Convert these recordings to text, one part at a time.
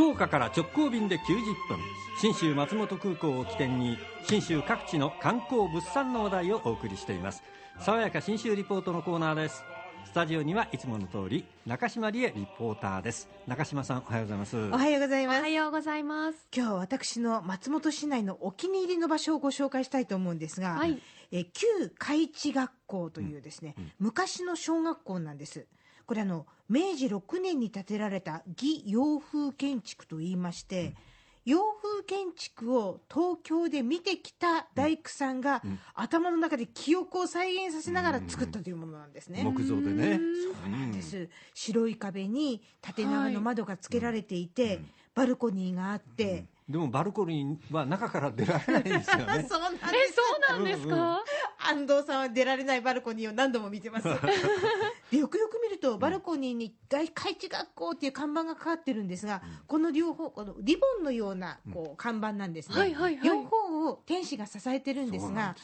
福岡から直行便で90分。信州松本空港を起点に信州各地の観光物産の話題をお送りしています。爽やか信州リポートのコーナーです。スタジオにはいつもの通り中島理恵リポーターです。中島さんおはようございます。おはようございます。おはようございます。今日は私の松本市内のお気に入りの場所をご紹介したいと思うんですが、はい。え旧海地学校というですね、昔の小学校なんですこれあの明治6年に建てられた義洋風建築といいまして、洋風建築を東京で見てきた大工さんが、頭の中で記憶を再現させながら作ったというものなんですね。木造でね。そうなんです、白い壁に縦長の窓がつけられていて、バルコニーがあって、でもバルコニーは中から出られないんですよね。そうなんです。えそうなんですか、安藤さんは出られないバルコニーを何度も見てます でよくよく見るとバルコニーに大海地学校っていう看板がかかってるんですが、この両方このリボンのようなこう看板なんですね、はいはいはい。両方を天使が支えてるんですが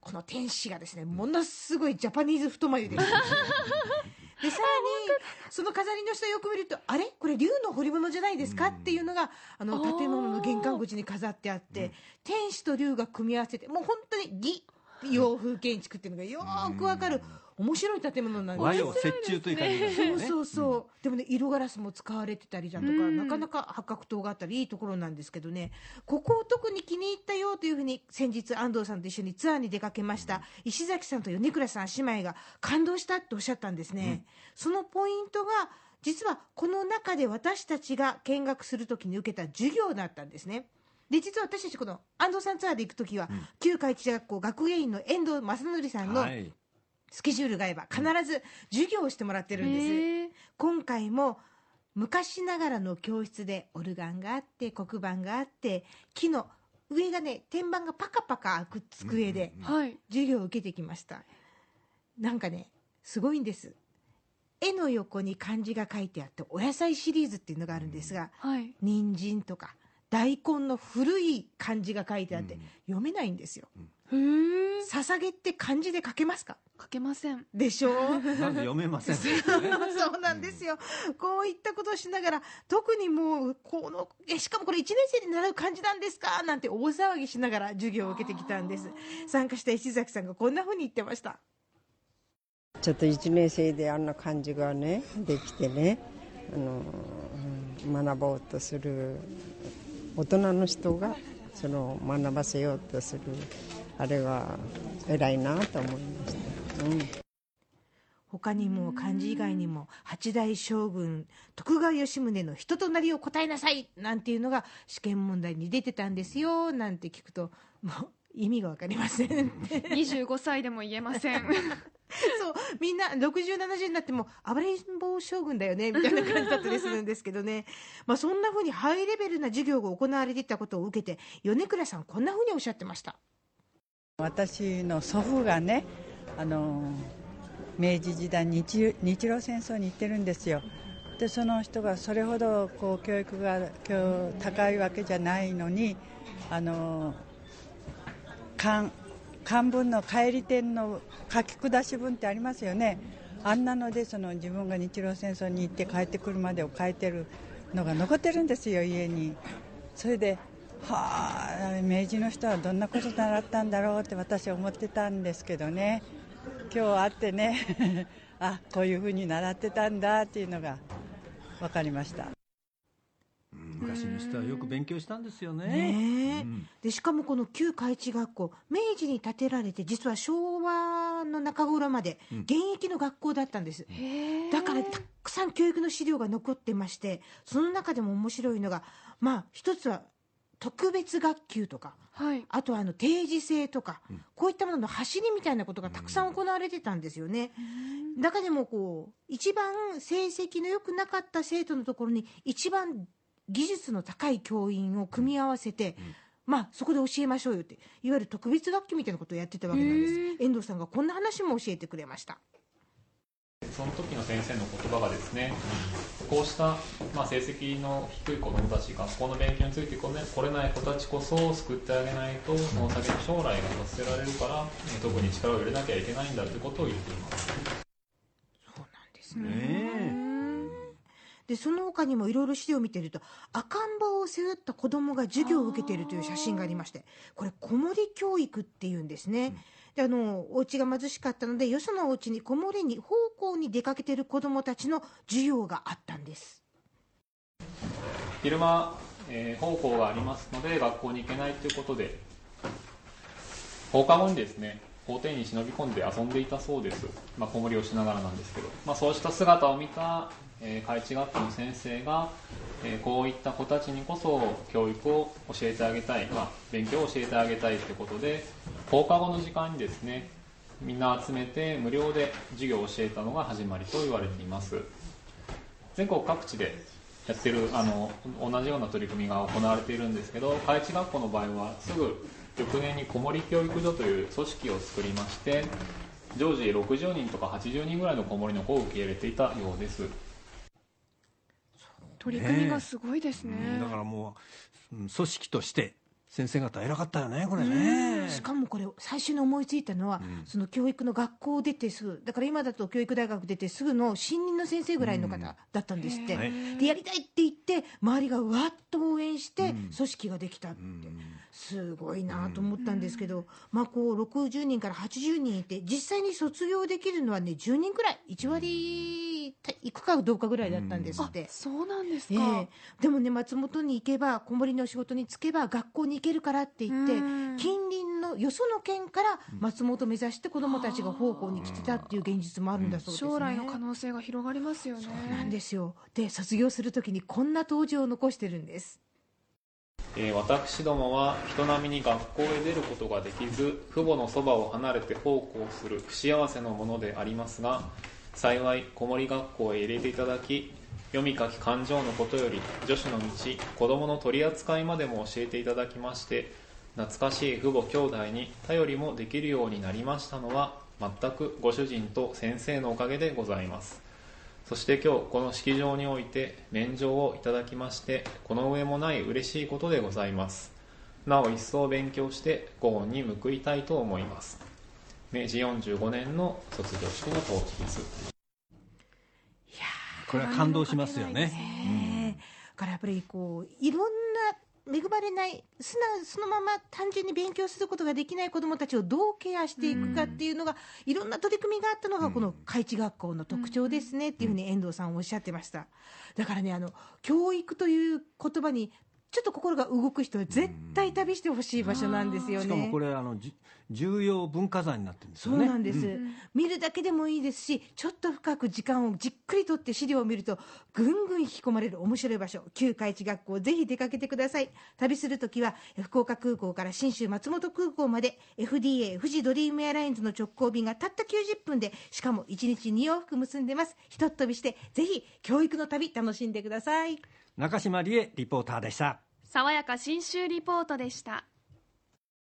この天使がですねものすごいジャパニーズ太眉ですでさらにその飾りの下よく見るとあれ？これ竜の彫り物じゃないですか？っていうのがあの建物の玄関口に飾ってあって天使と竜が組み合わせてもう本当に義洋風建築っていうのがよーくわかる。面白い建物なんです。和洋折衷という感じがすね。そうそうそう、でもね色ガラスも使われてたりだとか、うん。なかなか八角塔があったりいいところなんですけどね。ここを特に気に入ったよというふうに先日安藤さんと一緒にツアーに出かけました。石崎さんと米倉さん姉妹が感動したっておっしゃったんですね、そのポイントが実はこの中で私たちが見学するときに受けた授業だったんですねで実は私たちこの安藤さんツアーで行くときは、旧海地学校学芸員の遠藤正則さんのはい。スケジュールが合えば必ず授業をしてもらってるんです、へー。今回も昔ながらの教室でオルガンがあって黒板があって木の上がね天板がパカパカ開く机ではい。授業を受けてきました。なんかねすごいんです。絵の横に漢字が書いてあってお野菜シリーズっていうのがあるんですがはい。人参とか大根の古い漢字が書いてあって読めないんですよ。へえ捧げって漢字で書けますか？書けません。でしょ？うまず読めません？そうなんですよ、こういったことをしながら特にもうこのえしかもこれ1年生で習う漢字なんですか？なんて大騒ぎしながら授業を受けてきたんです。参加した石崎さんがこんなふうに言ってました。ちょっと1年生であんな感じがねできてねあの、うん学ぼうとする大人の人がその学ばせようとするあれは偉いなと思いました。うん。他にも漢字以外にも八代将軍徳川吉宗の人となりを答えなさいなんていうのが試験問題に出てたんですよなんて聞くともう意味が分かりません。25歳でも言えません そうみんな6070になっても暴れん坊将軍だよねみたいな感じだったりするんですけどね。まあそんなふうにハイレベルな授業が行われていたことを受けて米倉さんこんなふうにおっしゃってました。私の祖父がねあの明治時代日日露戦争に行ってるんですよ。でその人がそれほどこう教育が高いわけじゃないのにあの漢文の帰り点の書き下し文ってありますよね。あんなのでその自分が日露戦争に行って帰ってくるまでを書いてるのが残ってるんですよ家に。それではあ明治の人はどんなこと習ったんだろうって私は思ってたんですけどね。今日会ってね あこういうふうに習ってたんだっていうのが分かりました。昔の人はよく勉強したんですよね。ねえ。うん。でしかもこの旧海地学校明治に建てられて実は昭和の中頃まで現役の学校だったんです、へーだからたくさん教育の資料が残ってましてその中でも面白いのがまあ一つは特別学級とかはい。あとはあの定時制とか、こういったものの走りみたいなことがたくさん行われてたんですよね。中でもこう一番成績の良くなかった生徒のところに一番技術の高い教員を組み合わせて、まあそこで教えましょうよっていわゆる特別学級みたいなことをやってたわけなんです。遠藤さんがこんな話も教えてくれました。その時の先生の言葉がですねこうした、まあ、成績の低い子どもたち学校の勉強についてこれ来れない子たちこそを救ってあげないとその先の将来が罰せられるからえ特に力を入れなきゃいけないんだということを言っています。そうなんですね。ねでその他にもいろいろ資料を見てると赤ん坊を背負った子供が授業を受けているという写真がありましてこれ子守教育っていうんですね、であのお家が貧しかったのでよそのお家に子守に奉公に出かけている子供たちの授業があったんです。昼間、えー奉公がありますので学校に行けないということで放課後にですね校庭に忍び込んで遊んでいたそうです、まあ、子守りをしながらなんですけど、まあ、そうした姿を見た、えー、開智学校の先生が、えーこういった子たちにこそ教育を教えてあげたい、まあ、勉強を教えてあげたいということで放課後の時間にですねみんな集めて無料で授業を教えたのが始まりと言われています。全国各地でやってるあの同じような取り組みが行われているんですけど開智学校の場合はすぐ翌年に子守教育所という組織を作りまして常時60人とか80人ぐらいの子守の子を受け入れていたようです。取り組みがすごいですね。うんだからもううん組織として先生方偉かったよねこれねしかもこれ最初に思いついたのは、うん。その教育の学校を出てすぐだから今だと教育大学出てすぐの新任の先生ぐらいの方だったんですって、でやりたいって言って周りがわっと応援してうん。組織ができたって、う。ん。すごいなと思ったんですけど、まあこう60人から80人いて実際に卒業できるのはね10人くらい。1割いくかどうかぐらいだったんですって。そうなんですえか、えでもね松本に行けば子守の仕事に就けば学校に行けるからって言ってうん。近隣のよその県から松本を目指して子どもたちが奉公に来てたっていう現実もあるんだそうですね。将来の可能性が広がりますよねそうなんですよで卒業するときにこんな登場を残してるんです。えー私どもは人並みに学校へ出ることができず父母のそばを離れて奉公する不幸せのものでありますが幸い子守学校へ入れていただき読み書き勘定のことより女子の道子供の取り扱いまでも教えていただきまして懐かしい父母兄弟に頼りもできるようになりましたのは全くご主人と先生のおかげでございます。そして今日この式場において免状をいただきましてこの上もない嬉しいことでございます。なお一層勉強してご恩に報いたいと思います。明治45年の卒業式の当日。ですこれは感動しますよね。ねえだからやっぱりこういろんな恵まれない素直そのまま単純に勉強することができない子どもたちをどうケアしていくかっていうのが、いろんな取り組みがあったのがこの開智学校の特徴ですねっていうふうに遠藤さんおっしゃってました。だからねあの教育という言葉にちょっと心が動く人は絶対旅してほしい場所なんですよね。しかもこれあのじ重要文化財になってるんですそうよねなんです、ん。見るだけでもいいですしちょっと深く時間をじっくりとって資料を見るとぐんぐん引き込まれる面白い場所旧海地学校ぜひ出かけてください。旅するときは福岡空港から信州松本空港まで FDA 富士ドリームエアラインズの直行便がたった90分でしかも1日2往復結んでます。ひとっ飛びしてぜひ教育の旅楽しんでください。中島理恵リポーターでした爽やか新州リポートでした。